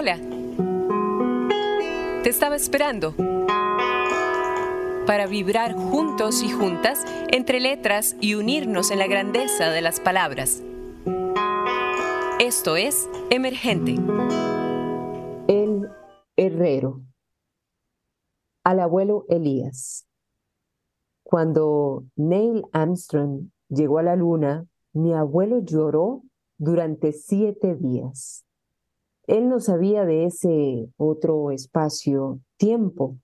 Hola. Te estaba esperando para vibrar juntos y juntas entre letras y unirnos en la grandeza de las palabras. Esto es Emergente. El herrero. Al abuelo Elías. Cuando Neil Armstrong llegó a la luna, mi abuelo lloró durante siete días. Él no sabía de ese otro espacio-tiempo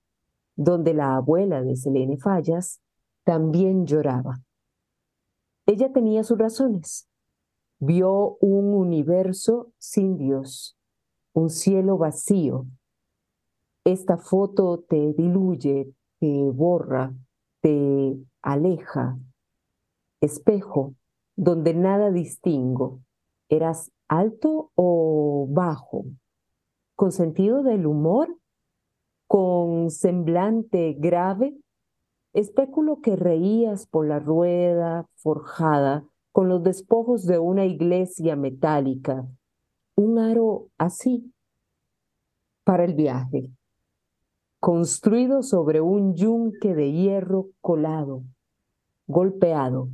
donde la abuela de Selene Fallas también lloraba. Ella tenía sus razones. Vio un universo sin Dios, un cielo vacío. Esta foto te diluye, te borra, te aleja. Espejo, donde nada distingo. ¿Eras alto o bajo? ¿Con sentido del humor? ¿Con semblante grave? Espéculo que reías por la rueda forjada con los despojos de una iglesia metálica. Un aro así para el viaje, construido sobre un yunque de hierro colado, golpeado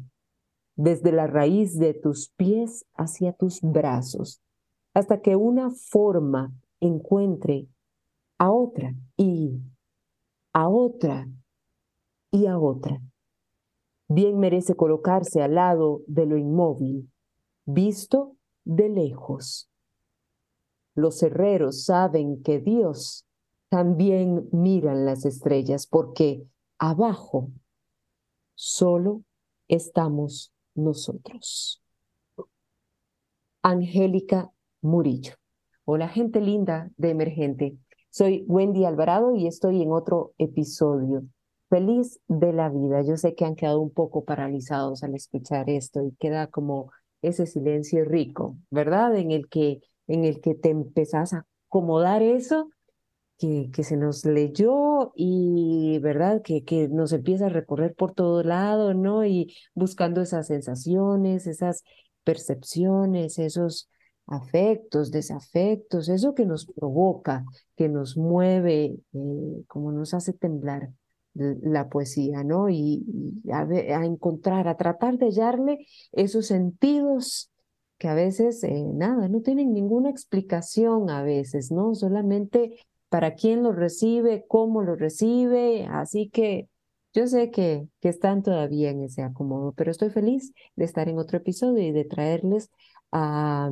desde la raíz de tus pies hacia tus brazos, hasta que una forma encuentre a otra y a otra y a otra. Bien merece colocarse al lado de lo inmóvil, visto de lejos. Los herreros saben que Dios también miran las estrellas porque abajo solo estamos nosotros. Angélica Murillo. Hola gente linda de Emergente. Soy Wendy Alvarado y estoy en otro episodio. Feliz de la vida. Yo sé que han quedado un poco paralizados al escuchar esto y queda como ese silencio rico, ¿verdad? En el que, en el que te empezás a acomodar eso que, que, se nos leyó y, ¿verdad? Que, que nos empieza a recorrer por todo lado, ¿no? Y buscando esas sensaciones, esas percepciones, esos afectos, desafectos, eso que nos provoca, que nos mueve, eh, como nos hace temblar la poesía, ¿no? Y, a, encontrar, a tratar de hallarle esos sentidos que a veces, eh, nada, no tienen ninguna explicación a veces, ¿no? Solamente para quién lo recibe, cómo lo recibe. Así que yo sé que, que están todavía en ese acomodo, pero estoy feliz de estar en otro episodio y de traerles a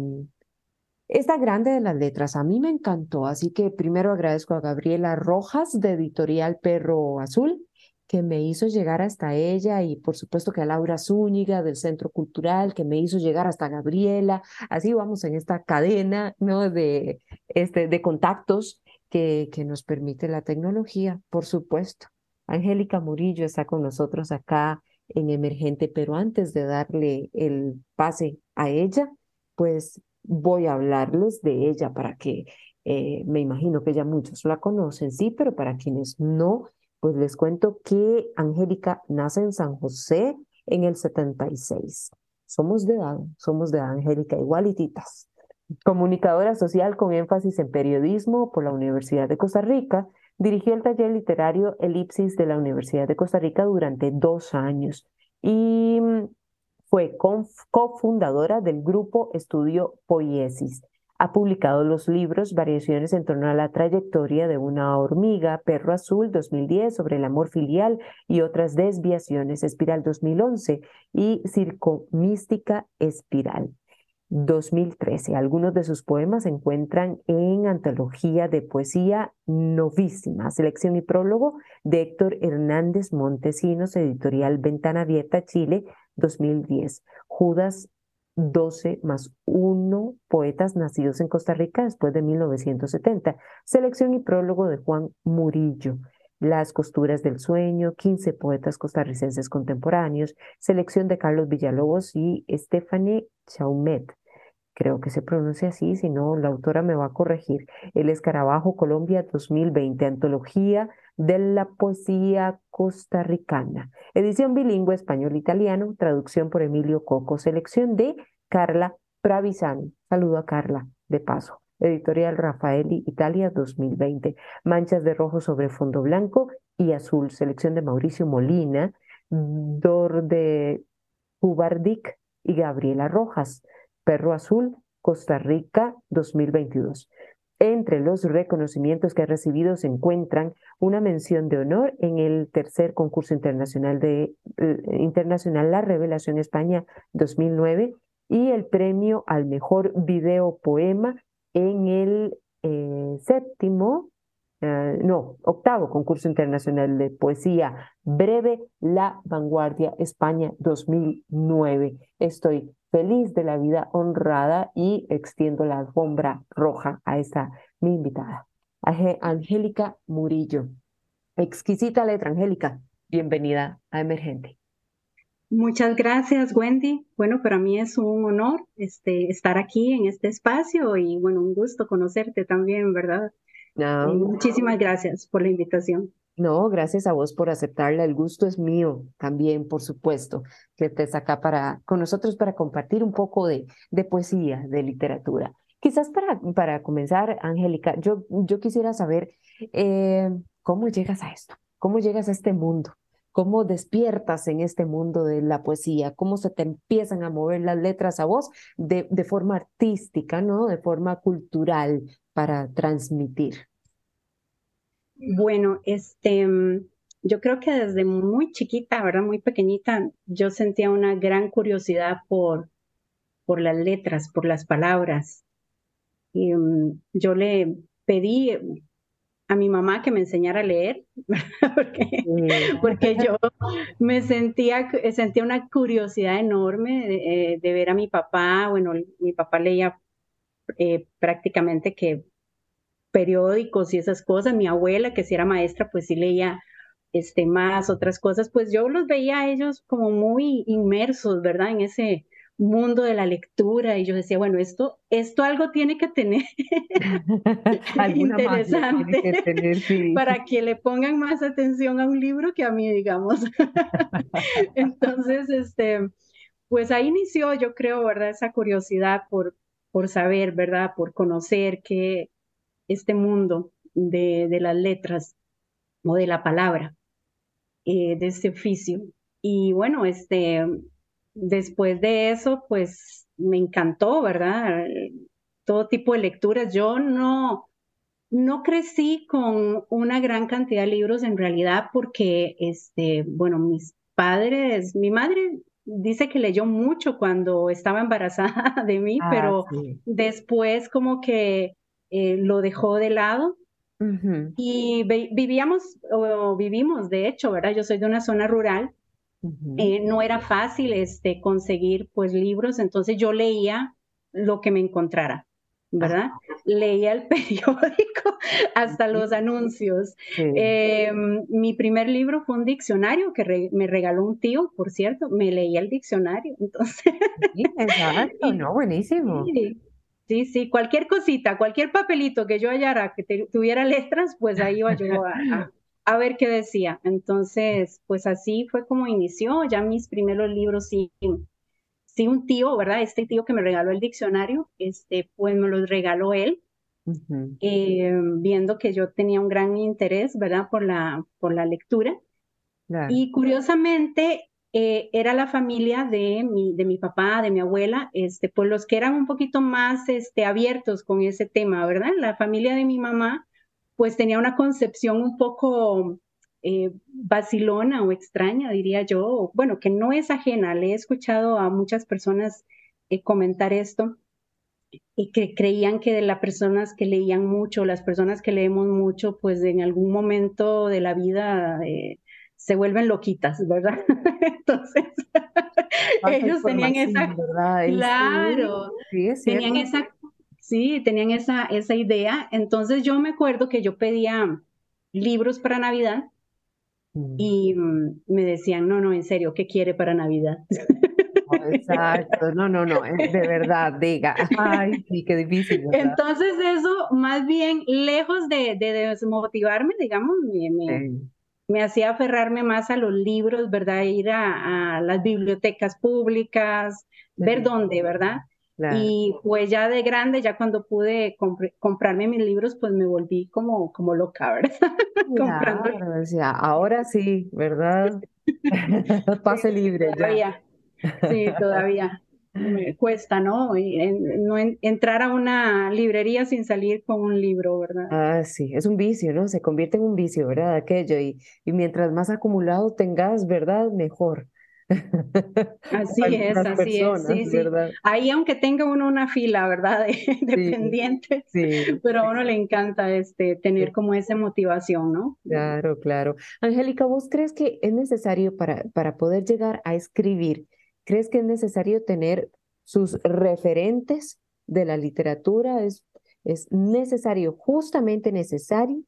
esta grande de las letras. A mí me encantó, así que primero agradezco a Gabriela Rojas de Editorial Perro Azul que me hizo llegar hasta ella y por supuesto que a Laura Zúñiga del Centro Cultural que me hizo llegar hasta Gabriela. Así vamos en esta cadena ¿no? de, este, de contactos que, nos permite la tecnología, por supuesto. Angélica Murillo está con nosotros acá en Emergente, pero antes de darle el pase a ella, pues voy a hablarles de ella para que eh, me imagino que ya muchos la conocen, sí, pero para quienes no, pues les cuento que Angélica nace en San José en el 76. Somos de edad, somos de Angélica igualititas. Comunicadora social con énfasis en periodismo por la Universidad de Costa Rica, dirigió el taller literario Elipsis de la Universidad de Costa Rica durante dos años y mm, fue cofundadora del grupo Estudio Poiesis. Ha publicado los libros Variaciones en torno a la trayectoria de una hormiga, Perro Azul 2010 sobre el amor filial y otras desviaciones, Espiral 2011 y Circo Mística Espiral. 2013. Algunos de sus poemas se encuentran en Antología de Poesía Novísima, selección y prólogo de Héctor Hernández Montesinos, editorial Ventana Abierta, Chile, 2010. Judas 12 más 1, poetas nacidos en Costa Rica después de 1970. Selección y prólogo de Juan Murillo. Las costuras del sueño, 15 poetas costarricenses contemporáneos, selección de Carlos Villalobos y Stephanie Chaumet creo que se pronuncia así, si no, la autora me va a corregir. El Escarabajo Colombia 2020, Antología de la Poesía Costarricana. Edición bilingüe español-italiano, traducción por Emilio Coco, selección de Carla Pravisani. Saludo a Carla, de paso. editorial Rafaeli Italia 2020. Manchas de rojo sobre fondo blanco y azul, selección de Mauricio Molina, Dor de Cubardic y Gabriela Rojas. Perro Azul, Costa Rica 2022. Entre los reconocimientos que ha recibido se encuentran una mención de honor en el tercer concurso internacional de eh, internacional La Revelación España 2009 y el premio al mejor video poema en el eh, séptimo, eh, no, octavo concurso internacional de poesía breve La Vanguardia España 2009. Estoy feliz de la vida honrada y extiendo la alfombra roja a esta mi invitada, Angélica Murillo. Exquisita letra, Angélica. Bienvenida a Emergente. Muchas gracias, Wendy. Bueno, para mí es un honor este, estar aquí en este espacio y bueno, un gusto conocerte también, ¿verdad? No. muchísimas gracias por la invitación. No, gracias a vos por aceptarla. El gusto es mío también, por supuesto, que estés acá para, con nosotros para compartir un poco de, poesía, de literatura. Quizás para, para comenzar, Angélica, yo, yo quisiera saber eh, cómo llegas a esto, cómo llegas a este mundo, cómo despiertas en este mundo de la poesía, cómo se te empiezan a mover las letras a vos de, de forma artística, ¿no? De forma cultural para transmitir. Bueno, este, mm, yo creo que desde muy chiquita, ¿verdad? Muy pequeñita, yo sentía una gran curiosidad por, por las letras, por las palabras. Y, mm, yo le pedí a mi mamá que me enseñara a leer, porque, porque, yo me sentía, sentía una curiosidad enorme de, eh, ver a mi papá. Bueno, mi papá leía eh, prácticamente que periódicos y esas cosas. Mi abuela, que si era maestra, pues sí leía este, más otras cosas. Pues yo los veía a ellos como muy inmersos, ¿verdad? En ese mundo de la lectura y yo decía, bueno, esto, esto algo tiene que tener interesante que tener, para que le pongan más atención a un libro que a mí, digamos. Entonces, este, pues ahí inició, yo creo, ¿verdad? Esa curiosidad por, por saber, ¿verdad? Por conocer qué, este mundo de, de las letras o de la palabra, eh, de este oficio. Y bueno, este, después de eso, pues me encantó, ¿verdad? Todo tipo de lecturas. Yo no, no crecí con una gran cantidad de libros en realidad porque, este, bueno, mis padres, mi madre dice que leyó mucho cuando estaba embarazada de mí, ah, pero después como que eh, lo dejó de lado. Y vivíamos, o vivimos, de hecho, ¿verdad? Yo soy de una zona rural. Eh, no era fácil este, conseguir pues libros, entonces yo leía lo que me encontrara, ¿verdad? Leía el periódico hasta los anuncios. Em, mi primer libro fue un diccionario que me regaló un tío, por cierto, me leía el diccionario, entonces. exacto, no, buenísimo. Sí, sí, cualquier cosita, cualquier papelito que yo hallara que tuviera letras, pues ahí iba yo a, ver qué decía. Entonces, pues así fue como inició. Ya mis primeros libros, sí, sí, un tío, ¿verdad? Este tío que me regaló el diccionario, este, pues me los regaló él, eh, viendo que yo tenía un gran interés, ¿verdad? Por la, por la lectura. Y curiosamente, eh, era la familia de mi, de mi papá, de mi abuela, este, pues los que eran un poquito más este, abiertos con ese tema, ¿verdad? La familia de mi mamá, pues tenía una concepción un poco eh, o extraña, diría yo, bueno, que no es ajena, le he escuchado a muchas personas eh, comentar esto, y que creían que de las personas que leían mucho, las personas que leemos mucho, pues en algún momento de la vida se vuelven loquitas, ¿verdad? Entonces, ellos tenían esa, claro, sí, tenían esa, sí, tenían esa, esa idea. Entonces yo me acuerdo que yo pedía libros para Navidad mm. y mm, me decían, no, no, en serio, ¿qué quiere para Navidad? Exacto, no, no, no, de verdad, diga, ay, sí, qué difícil. Entonces eso, más bien, lejos de, desmotivarme, digamos, me, me hacía aferrarme más a los libros, ¿verdad? Ir a, las bibliotecas públicas, ver dónde, ¿verdad? Y pues ya de grande, ya cuando pude comprarme mis libros, pues me volví como, como loca, ¿verdad? Comprando. ahora sí, ¿verdad? Pase libre. Todavía, sí, todavía me cuesta, ¿no? no entrar a una librería sin salir con un libro, ¿verdad? Ah, sí, es un vicio, ¿no? Se convierte en un vicio, ¿verdad? Aquello. Y, y mientras más acumulado tengas, ¿verdad? Mejor. Así es, así es. Sí, sí. Ahí aunque tenga uno una fila, ¿verdad? De, pendientes, pero a uno le encanta este, tener como esa motivación, ¿no? Claro, claro. Angélica, ¿vos crees que es necesario para, para poder llegar a escribir, crees que es necesario tener sus referentes de la literatura? ¿Es, es necesario, justamente necesario,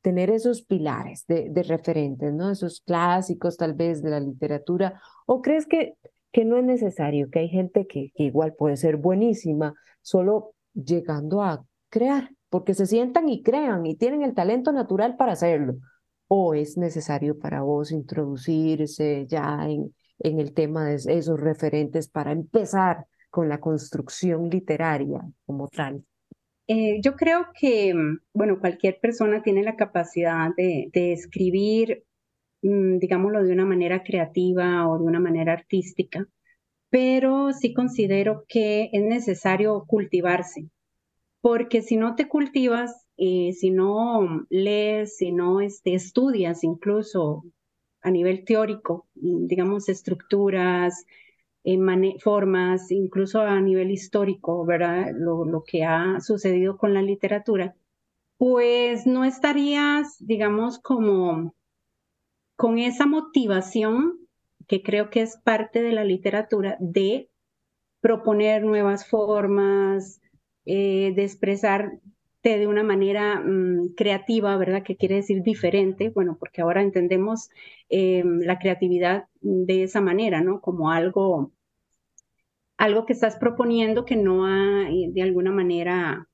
tener esos pilares de, de, referentes, ¿no? Esos clásicos tal vez de la literatura. ¿O crees que, que no es necesario, que hay gente que, que igual puede ser buenísima, solo llegando a crear, porque se sientan y crean y tienen el talento natural para hacerlo? ¿O es necesario para vos introducirse ya en, en el tema de esos referentes para empezar con la construcción literaria como tal? Eh, yo creo que, mm, bueno, cualquier persona tiene la capacidad de, escribir, mm, digámoslo, de una manera creativa o de una manera artística, pero sí considero que es necesario cultivarse, porque si no te cultivas, eh, si no lees, si no este, estudias incluso a nivel teórico, digamos, estructuras, formas, incluso a nivel histórico, ¿verdad? Lo, lo que ha sucedido con la literatura, pues no estarías, digamos, como con esa motivación que creo que es parte de la literatura de proponer nuevas formas, eh, de expresarte de una manera mm, creativa, ¿verdad? Que quiere decir diferente, bueno, porque ahora entendemos em, la creatividad de esa manera, ¿no? Como algo, algo que estás proponiendo que no ha eh, de alguna manera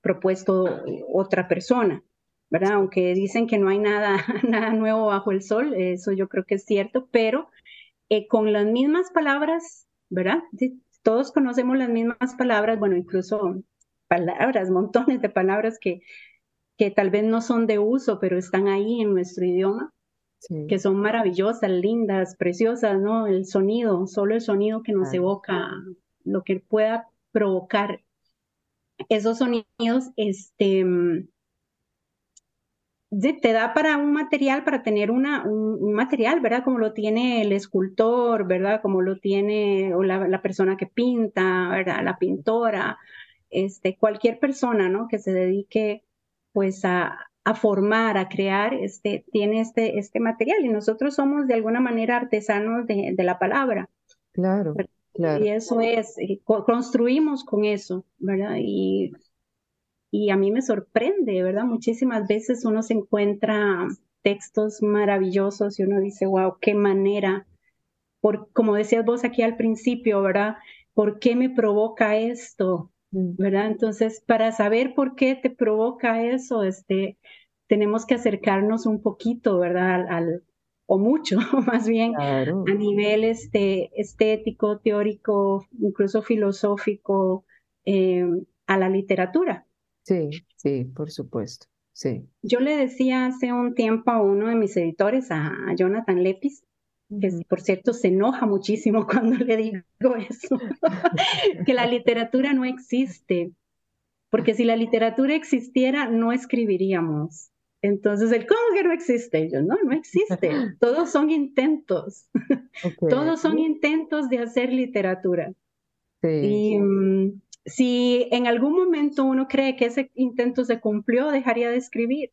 propuesto otra persona, ¿verdad? Aunque dicen que no hay nada, nada nuevo bajo el sol, eso yo creo que es cierto, pero eh, con las mismas palabras, ¿verdad? Todos conocemos las mismas palabras, bueno, incluso palabras, montones de palabras que, que tal vez no son de uso, pero están ahí en nuestro idioma, que son maravillosas, lindas, preciosas, ¿no? El sonido, solo el sonido que nos evoca, lo que pueda provocar esos sonidos, este, te da para un material, para tener una, un, material, ¿verdad? Como lo tiene el escultor, ¿verdad? Como lo tiene o la, la, persona que pinta, ¿verdad? La pintora, este, cualquier persona, ¿no? Que se dedique, pues, a, a formar, a crear, este, tiene este, este material y nosotros somos de alguna manera artesanos de, de la palabra. Claro, claro. Y eso es, eh, construimos con eso, ¿verdad? Y, y a mí me sorprende, ¿verdad? Muchísimas veces uno se encuentra textos maravillosos y uno dice, wow, qué manera, por, como decías vos aquí al principio, ¿verdad? ¿Por qué me provoca esto? Mm. ¿verdad? Entonces, para saber por qué te provoca eso, este, tenemos que acercarnos un poquito, ¿verdad? Al, o mucho, más bien, a nivel este, estético, teórico, incluso filosófico, eh, a la literatura. Sí, sí, por supuesto. Sí. Yo le decía hace un tiempo a uno de mis editores, a Jonathan Lepis, que por cierto se enoja muchísimo cuando le digo eso, que la literatura no existe, porque si la literatura existiera no escribiríamos. Entonces, el ¿cómo que no existe? Yo, no, no existe. Todos son intentos. Todos son intentos de hacer literatura. Y mm, si en algún momento uno cree que ese intento se cumplió, dejaría de escribir.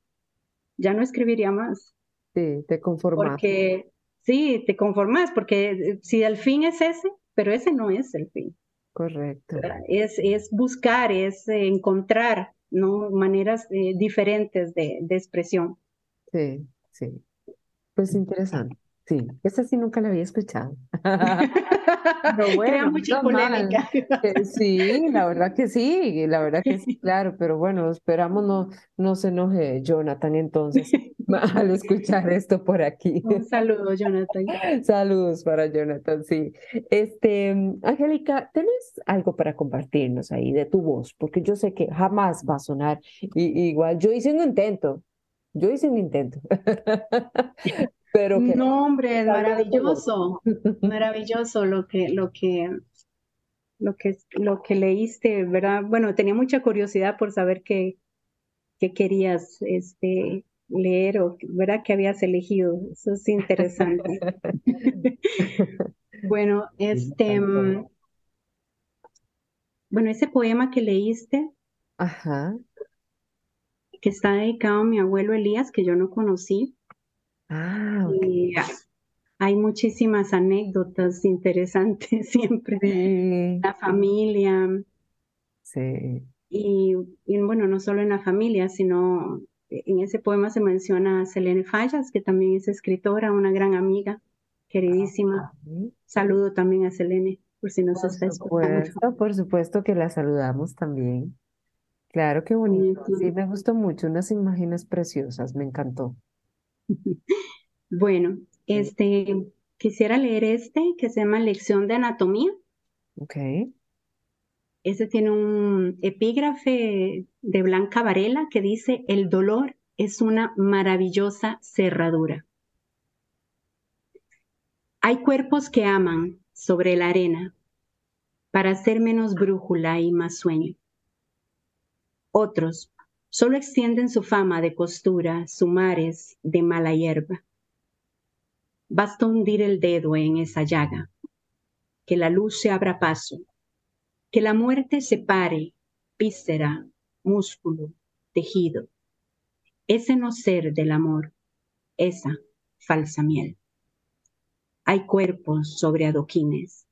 Ya no escribiría más. Sí, te conformas. Porque Sí, te conformas porque eh, si el fin es ese, pero ese no es el fin. Correcto. Es, es buscar, es encontrar ¿no? maneras eh, diferentes de, de, expresión. Sí, sí. Pues interesante. Sí, esa sí nunca la había escuchado. Crea mucha polémica. Sí, la verdad que sí, la verdad que sí, claro, pero bueno, esperamos no, no se enoje Jonathan entonces al escuchar esto por aquí. Un saludo, Jonathan. Saludos para Jonathan, sí. Este, Angélica, ¿tenés algo para compartirnos ahí de tu voz? Porque yo sé que jamás va a sonar igual. Yo hice un intento, yo hice un intento. No, hombre, es maravilloso, maravilloso lo que, lo que, lo que, lo que leíste, ¿verdad? Bueno, tenía mucha curiosidad por saber qué, qué querías este, leer o, ¿verdad? Que habías elegido. Eso es interesante. bueno, este, mm, bueno, ese poema que leíste, Ajá. que está dedicado a mi abuelo Elías, que yo no conocí, Ah, hay muchísimas anécdotas interesantes siempre. La familia. Sí. Y, bueno, no solo en la familia, sino en ese poema se menciona a Selene Fallas, que también es escritora, una gran amiga, queridísima. Saludo también a Selene, por si nos está escuchando. Por supuesto que la saludamos también. Claro, qué bonito. Sí, me gustó mucho, unas imágenes preciosas, me encantó. Bueno, este, quisiera leer este que se llama Lección de Anatomía. Ok. Este tiene un epígrafe de Blanca Varela que dice, el dolor es una maravillosa cerradura. Hay cuerpos que aman sobre la arena para hacer menos brújula y más sueño. Otros Solo extienden su fama de costura, sumares de mala hierba. Basta hundir el dedo en esa llaga, que la luz se abra paso, que la muerte separe víscera, músculo, tejido. Ese no ser del amor, esa falsa miel. Hay cuerpos sobre adoquines,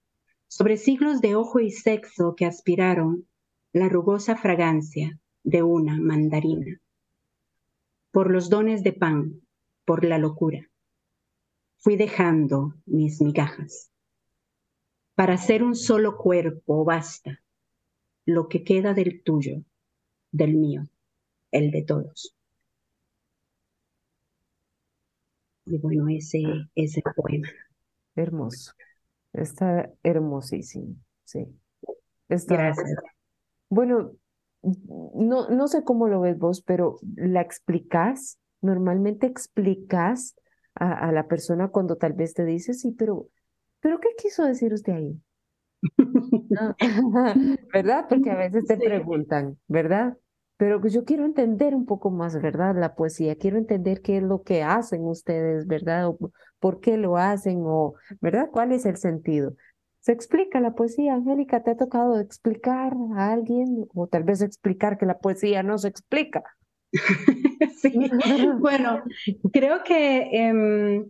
sobre siglos de ojo y sexo que aspiraron la rugosa fragancia de una mandarina. Por los dones de pan, por la locura, fui dejando mis migajas. Para ser un solo cuerpo basta lo que queda del tuyo, del mío, el de todos. Y bueno, ese es el poema. Hermoso. Está hermosísimo, sí. Gracias. Bueno, no, no sé cómo lo ves vos, pero la explicas, normalmente explicas a, la persona cuando tal vez te dice, sí, pero, pero ¿qué quiso decir usted ahí? ¿Verdad? Porque a veces te preguntan, ¿verdad? Pero yo quiero entender un poco más, ¿verdad? La poesía, quiero entender qué es lo que hacen ustedes, ¿verdad? O por qué lo hacen, o, ¿verdad? ¿Cuál es el sentido? Se explica la poesía. Angélica, ¿te ha tocado explicar a alguien o tal vez explicar que la poesía no se explica? bueno, creo que em,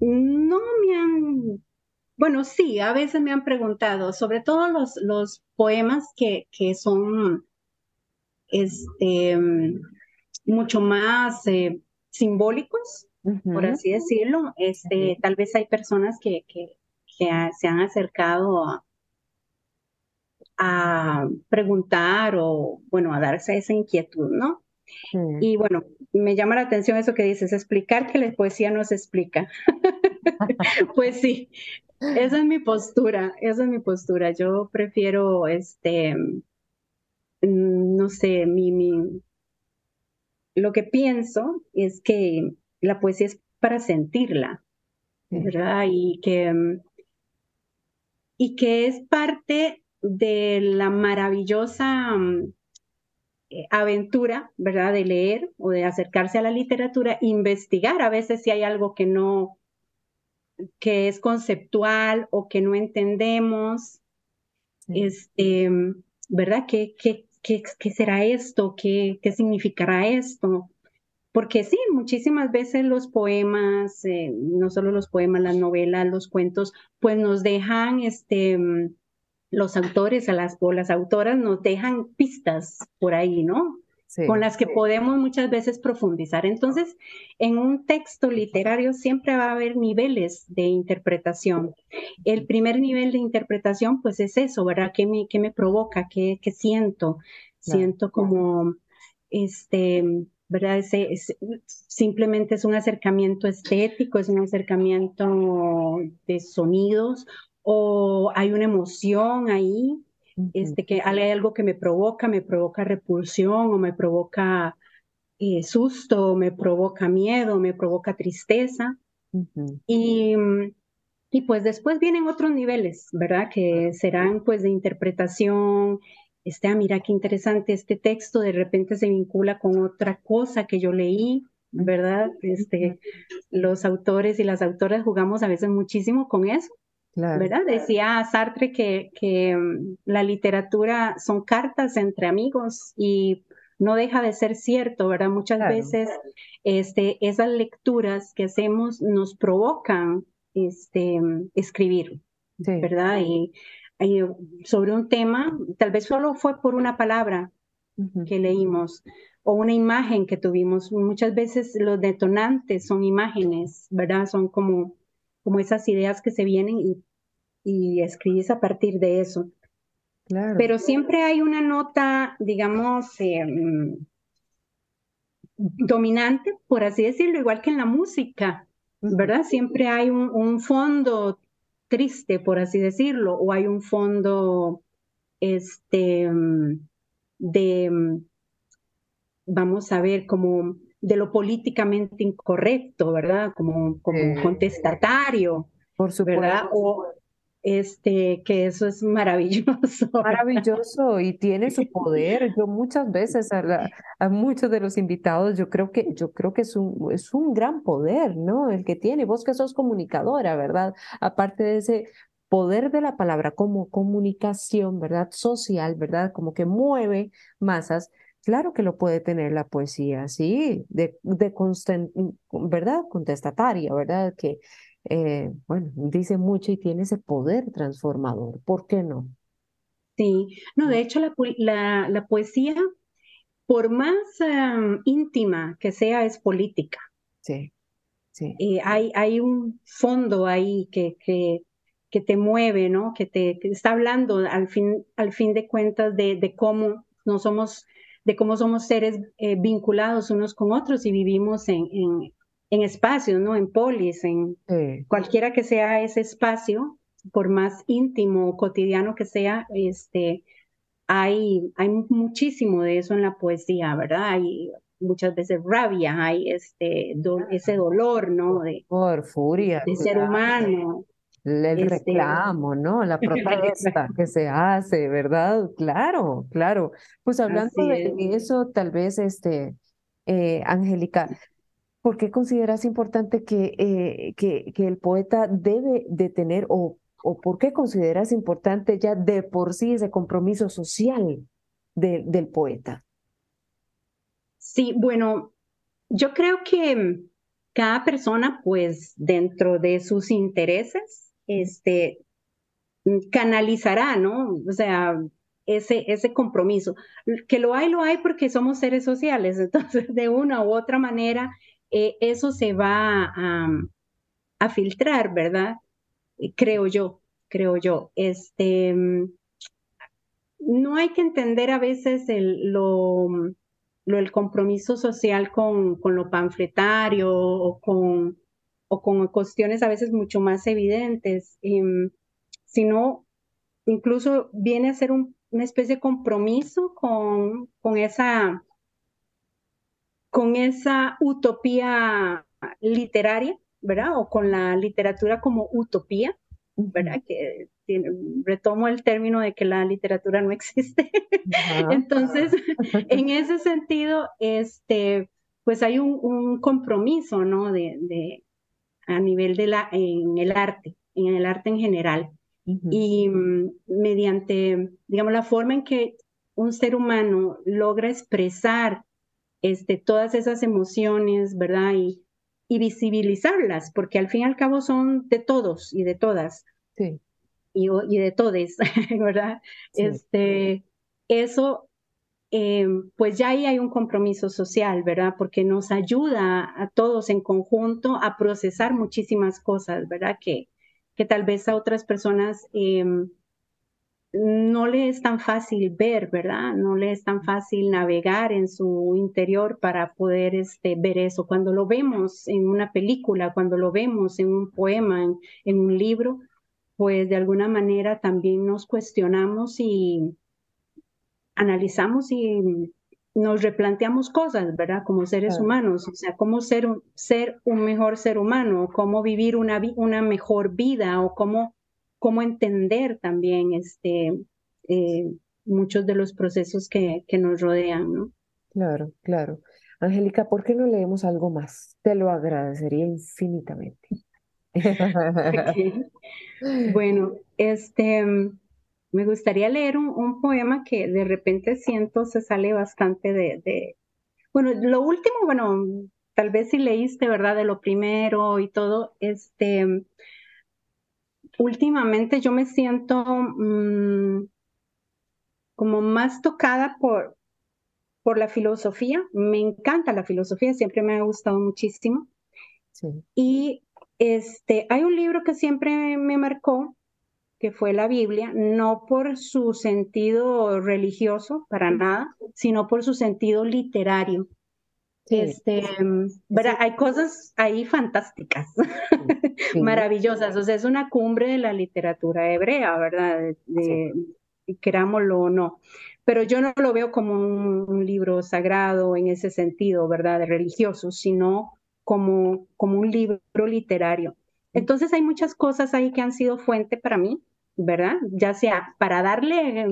no me han, bueno, sí, a veces me han preguntado, sobre todo los, los poemas que, que son este, mucho más eh, simbólicos, por así decirlo. Este, Tal vez hay personas que, que, se han acercado a, a, preguntar o, bueno, a darse esa inquietud, ¿no? Y bueno, me llama la atención eso que dices, explicar que la poesía no se explica. pues sí, esa es mi postura, esa es mi postura. Yo prefiero, este, mm, no sé, mi, mi, lo que pienso es que la poesía es para sentirla, ¿verdad? Y que, mm, y que es parte de la maravillosa mm, eh, aventura, ¿verdad? De leer o de acercarse a la literatura, investigar a veces si hay algo que no, que es conceptual o que no entendemos, este, mm, ¿verdad? ¿Qué, qué, qué, qué será esto? ¿Qué, ¿Qué significará esto? Porque sí, muchísimas veces los poemas, eh, no solo los poemas, las novelas, los cuentos, pues nos dejan, este, los autores a las, o las autoras nos dejan pistas por ahí, ¿no? con las que podemos muchas veces profundizar. Entonces, en un texto literario siempre va a haber niveles de interpretación. El primer nivel de interpretación, pues es eso, ¿verdad? ¿Qué me, qué me provoca? ¿Qué, qué siento? Siento como, este, ¿verdad? Ese, simplemente es un acercamiento estético, es un acercamiento de sonidos o hay una emoción ahí este, que hay algo que me provoca, me provoca repulsión o me provoca eh, susto, me provoca miedo, me provoca tristeza. y, y pues después vienen otros niveles, ¿verdad? Que serán pues de interpretación, este, ah, mira qué interesante este texto, de repente se vincula con otra cosa que yo leí, ¿verdad? Este, los autores y las autoras jugamos a veces muchísimo con eso. ¿verdad? Decía Sartre que, que mm, la literatura son cartas entre amigos y no deja de ser cierto, ¿verdad? Muchas veces este, esas lecturas que hacemos nos provocan este, escribir, ¿verdad? Y, sobre un tema, tal vez solo fue por una palabra que leímos o una imagen que tuvimos. Muchas veces los detonantes son imágenes, ¿verdad? Son como como esas ideas que se vienen y, y escribís a partir de eso. Claro. Pero siempre hay una nota, digamos, em, dominante, por así decirlo, igual que en la música, ¿verdad? Siempre hay un, un, fondo triste, por así decirlo, o hay un fondo este, de, vamos a ver, como de lo políticamente incorrecto, ¿verdad? Como, como contestatario. Por supuesto. ¿verdad? O, este, que eso es maravilloso. Maravilloso y tiene su poder. Yo muchas veces a, muchos de los invitados, yo creo que, yo creo que es un, es un gran poder, ¿no? El que tiene. Vos que sos comunicadora, ¿verdad? Aparte de ese poder de la palabra como comunicación, ¿verdad? Social, ¿verdad? Como que mueve masas. Claro que lo puede tener la poesía, sí, de, de ¿verdad? Contestataria, ¿verdad? Que, eh, bueno, dice mucho y tiene ese poder transformador. ¿Por qué no? Sí, no, de hecho la, la, poesía, por más íntima que sea, es política. Sí, sí. Y hay, hay un fondo ahí que, que, que te mueve, ¿no? Que te está hablando al fin, al fin de cuentas de, de cómo no somos de cómo somos seres eh, vinculados unos con otros y vivimos en, en, en espacios, ¿no? En polis, en cualquiera que sea ese espacio, por más íntimo o cotidiano que sea, este, hay, hay muchísimo de eso en la poesía, ¿verdad? Hay muchas veces rabia, hay este, ese dolor, ¿no? De, por furia. De ser humano el este, reclamo, ¿no? La protesta que se hace, ¿verdad? Claro, claro. Pues hablando de eso, tal vez, este, eh, Angélica, ¿por qué consideras importante que, eh, que, que, el poeta debe de tener o, o por qué consideras importante ya de por sí ese compromiso social del poeta? Sí, bueno, yo creo que cada persona, pues dentro de sus intereses, este, canalizará, ¿no? O sea, ese, ese compromiso. Que lo hay, lo hay porque somos seres sociales, entonces de una u otra manera eh, eso se va a, a filtrar, ¿verdad? Eh, creo yo, creo yo. Este, no hay que entender a veces el, lo, lo, el compromiso social con, con lo panfletario o con o con cuestiones a veces mucho más evidentes, sino incluso viene a ser una especie de compromiso con, con, esa, con esa utopía literaria, ¿verdad? O con la literatura como utopía, ¿verdad? Que retomo el término de que la literatura no existe. Entonces, en ese sentido, este, pues hay un, compromiso, ¿no? de, a nivel de la, en el arte, en el arte en general. Y mm, mediante, digamos, la forma en que un ser humano logra expresar este, todas esas emociones, ¿verdad? Y, y visibilizarlas, porque al fin y al cabo son de todos y de todas. Sí. Y, y de todes, ¿verdad? Este, eso eh, pues ya ahí hay un compromiso social, ¿verdad? Porque nos ayuda a todos en conjunto a procesar muchísimas cosas, ¿verdad? Que, que tal vez a otras personas em, no le es tan fácil ver, ¿verdad? No le es tan fácil navegar en su interior para poder este, ver eso. Cuando lo vemos en una película, cuando lo vemos en un poema, en un libro, pues de alguna manera también nos cuestionamos y analizamos y nos replanteamos cosas, ¿verdad? Como seres humanos, o sea, cómo ser un, ser un mejor ser humano, cómo vivir una, una mejor vida o cómo, cómo entender también este, eh, muchos de los procesos que, que nos rodean, ¿no? Claro, claro. Angélica, ¿por qué no leemos algo más? Te lo agradecería infinitamente. Bueno, este, me gustaría leer un, poema que de repente siento se sale bastante de, bueno, lo último, bueno, tal vez si leíste, ¿verdad? De lo primero y todo, este, últimamente yo me siento mm, como más tocada por, por la filosofía. Me encanta la filosofía, siempre me ha gustado muchísimo. Sí. Y este, hay un libro que siempre me marcó, que fue la Biblia, no por su sentido religioso, para nada, sino por su sentido literario. Este, Hay cosas ahí fantásticas, maravillosas. O sea, es una cumbre de la literatura hebrea, ¿verdad? De, querámoslo o no. Pero yo no lo veo como un, un, libro sagrado en ese sentido, ¿verdad? De religioso, sino como, como un libro literario. Entonces hay muchas cosas ahí que han sido fuente para mí, ¿verdad? Ya sea para darle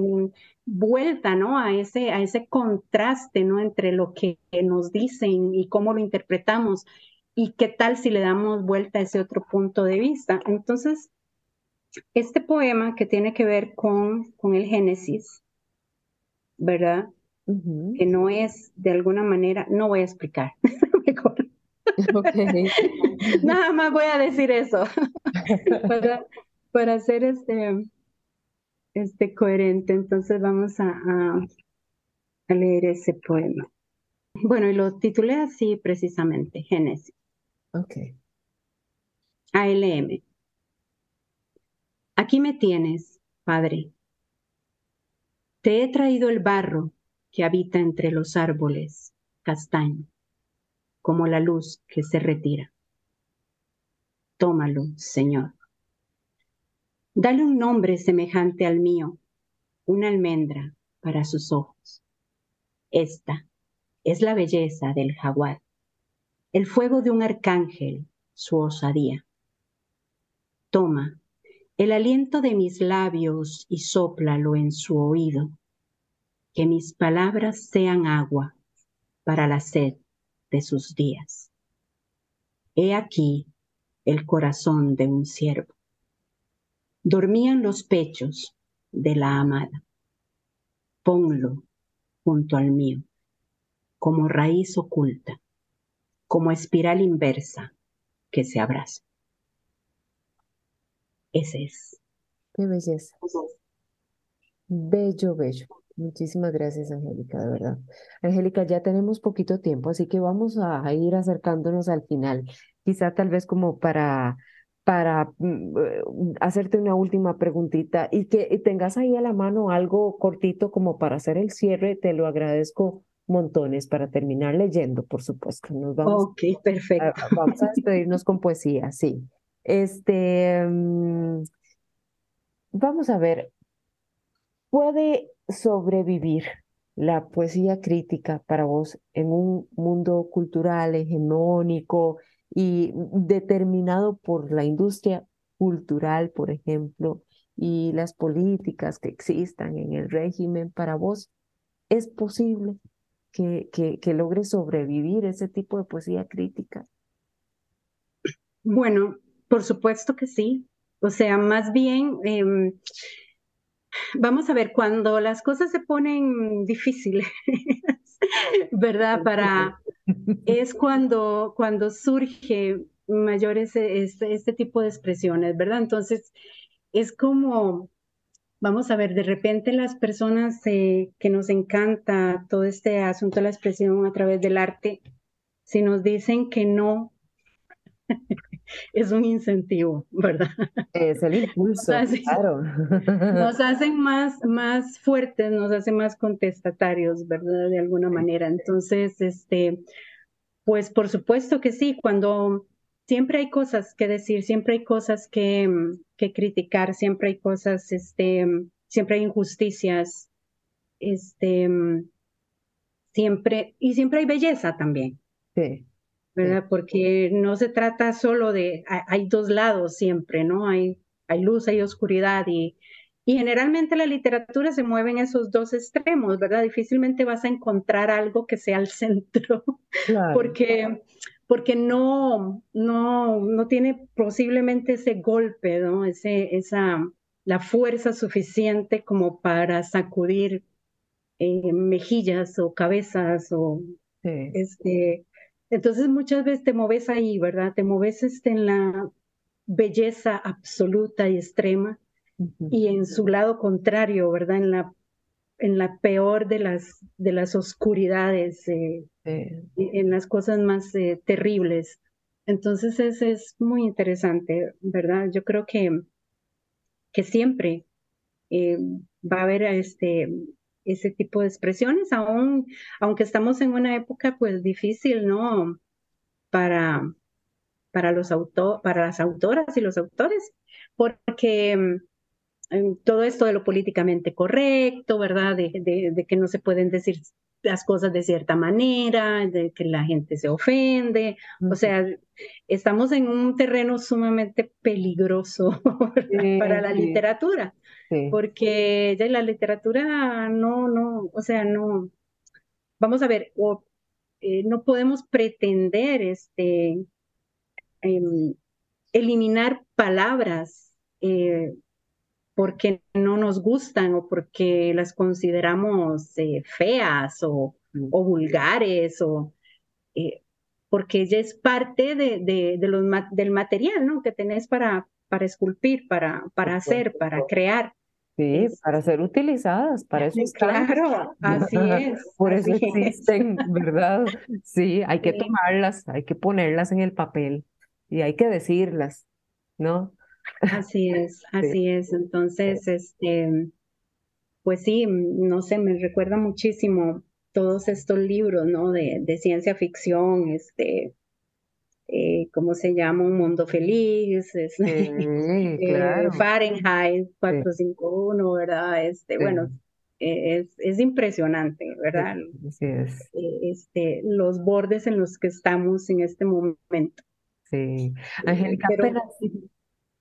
vuelta, ¿no? A ese, a ese contraste, ¿no? Entre lo que nos dicen y cómo lo interpretamos y qué tal si le damos vuelta a ese otro punto de vista. Entonces, este poema que tiene que ver con, con el Génesis, ¿verdad? Que no es de alguna manera, no voy a explicar, mejor Nada más voy a decir eso para, para ser este, este coherente. Entonces vamos a, a, leer ese poema. Bueno, y lo titulé así precisamente, Génesis. Ok. ALM. Aquí me tienes, Padre. Te he traído el barro que habita entre los árboles castaño como la luz que se retira. Tómalo, Señor. Dale un nombre semejante al mío, una almendra para sus ojos. Esta es la belleza del jaguar, el fuego de un arcángel, su osadía. Toma el aliento de mis labios y sóplalo en su oído, que mis palabras sean agua para la sed de sus días. He aquí el corazón de un siervo. Dormían los pechos de la amada. Ponlo junto al mío, como raíz oculta, como espiral inversa que se abraza. Ese es. Qué belleza. Bello, bello. Muchísimas gracias, Angélica, de verdad. Angélica, ya tenemos poquito tiempo, así que vamos a ir acercándonos al final. Quizá tal vez como para, para mm, eh, hacerte una última preguntita y que tengas ahí a la mano algo cortito como para hacer el cierre, te lo agradezco montones para terminar leyendo, por supuesto. Nos vamos, ok, perfecto. vamos a despedirnos con poesía, sí. Este, mm, vamos a ver, ¿puede sobrevivir la poesía crítica para vos en un mundo cultural hegemónico y determinado por la industria cultural, por ejemplo, y las políticas que existan en el régimen, para vos es posible que, que, logre sobrevivir ese tipo de poesía crítica? Bueno, por supuesto que sí. O sea, más bien, em, vamos a ver, cuando las cosas se ponen difíciles, ¿verdad? Para, es cuando, cuando surge mayores este, este tipo de expresiones, ¿verdad? Entonces, es como, vamos a ver, de repente las personas eh, que nos encanta todo este asunto de la expresión a través del arte, si nos dicen que no, es un incentivo, ¿verdad? Es el impulso, claro. Nos hacen más, más fuertes, nos hacen más contestatarios, ¿verdad? De alguna manera. Entonces, este, pues por supuesto que sí, cuando siempre hay cosas que decir, siempre hay cosas que, que criticar, siempre hay cosas, este, siempre hay injusticias, este, siempre, y siempre hay belleza también. Sí. ¿Verdad? Porque no se trata solo de, hay dos lados siempre, ¿no? Hay, hay luz, hay oscuridad y, y generalmente la literatura se mueve en esos dos extremos, ¿verdad? Difícilmente vas a encontrar algo que sea al centro, porque, porque no, no, no tiene posiblemente ese golpe, ¿no? Ese, esa, la fuerza suficiente como para sacudir eh, mejillas o cabezas o este, entonces muchas veces te moves ahí, ¿verdad? Te moves este, en la belleza absoluta y extrema y en su lado contrario, ¿verdad? En la, en la peor de las, de las oscuridades, eh, en las cosas más eh, terribles. Entonces es, es muy interesante, ¿verdad? Yo creo que, que siempre eh, va a haber este, ese tipo de expresiones, aún, aunque estamos en una época pues difícil, ¿no? Para, para, los para las autoras y los autores, porque mm, todo esto de lo políticamente correcto, ¿verdad? De, de, que no se pueden decir las cosas de cierta manera, de que la gente se ofende, o sea, estamos en un terreno sumamente peligroso para la literatura porque ya la literatura no, no, o sea, no, vamos a ver, eh, no podemos pretender este, em, eliminar palabras eh, porque no nos gustan o porque las consideramos eh, feas o, o, vulgares o porque ella es parte de, de, de los, del material ¿no? que tenés para, para esculpir, para, para hacer, para crear. Sí, para ser utilizadas, para eso Claro, así es. Por eso existen, ¿verdad? Sí, hay que tomarlas, hay que ponerlas en el papel y hay que decirlas, ¿no? Así es, así es. Entonces, este, pues sí, no sé, me recuerda muchísimo todos estos libros, ¿no? De, de ciencia ficción, este, eh, ¿cómo se llama? Un mundo feliz, es, eh, Fahrenheit 451, ¿verdad? Este, Bueno, es, es, impresionante, ¿verdad? Eh, este, los bordes en los que estamos en este momento. Sí, Angélica, apenas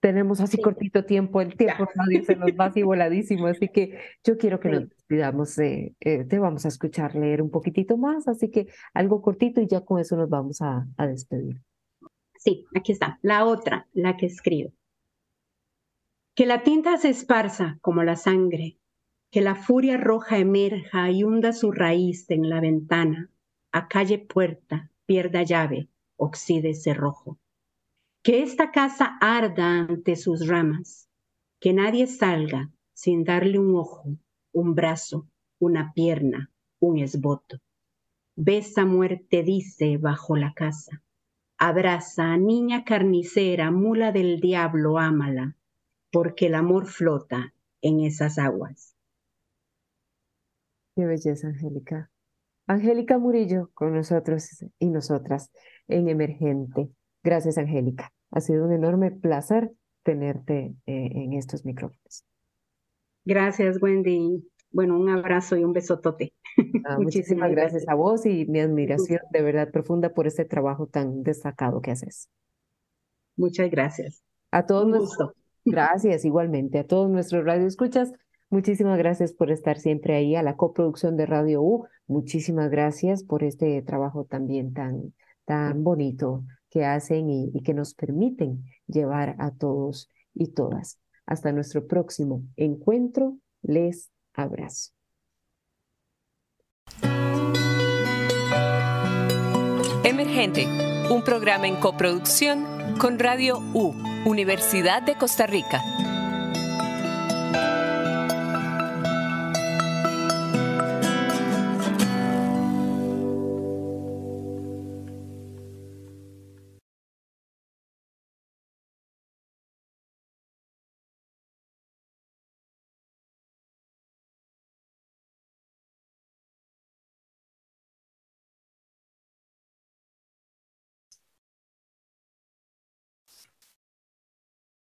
tenemos así cortito tiempo, el tiempo nadie se nos va así voladísimo, así que yo quiero que nos despidamos, te vamos a escuchar leer un poquitito más, así que algo cortito y ya con eso nos vamos a, a despedir. Sí, aquí está. La otra, la que escribo. Que la tinta se esparza como la sangre, que la furia roja emerja y hunda su raíz en la ventana, a calle puerta, pierda llave, oxide cerrojo. Que esta casa arda ante sus ramas, que nadie salga sin darle un ojo, un brazo, una pierna, un esboto. Besa muerte, dice, bajo la casa Abraza, niña carnicera, mula del diablo, ámala, porque el amor flota en esas aguas. Qué belleza, Angélica. Angélica Murillo con nosotros y nosotras en Emergente. Gracias, Angélica. Ha sido un enorme placer tenerte eh, en estos micrófonos. Gracias, Wendy bueno, un abrazo y un besotote. Ah, muchísimas gracias a vos y mi admiración de verdad profunda por este trabajo tan destacado que haces. Muchas gracias. A todos nuestros, gracias igualmente a todos nuestros radioescuchas. Muchísimas gracias por estar siempre ahí a la coproducción de Radio U. Muchísimas gracias por este trabajo también tan, tan bonito que hacen y, y que nos permiten llevar a todos y todas. Hasta nuestro próximo encuentro. Les Abrazo. Emergente, un programa en coproducción con Radio U, Universidad de Costa Rica.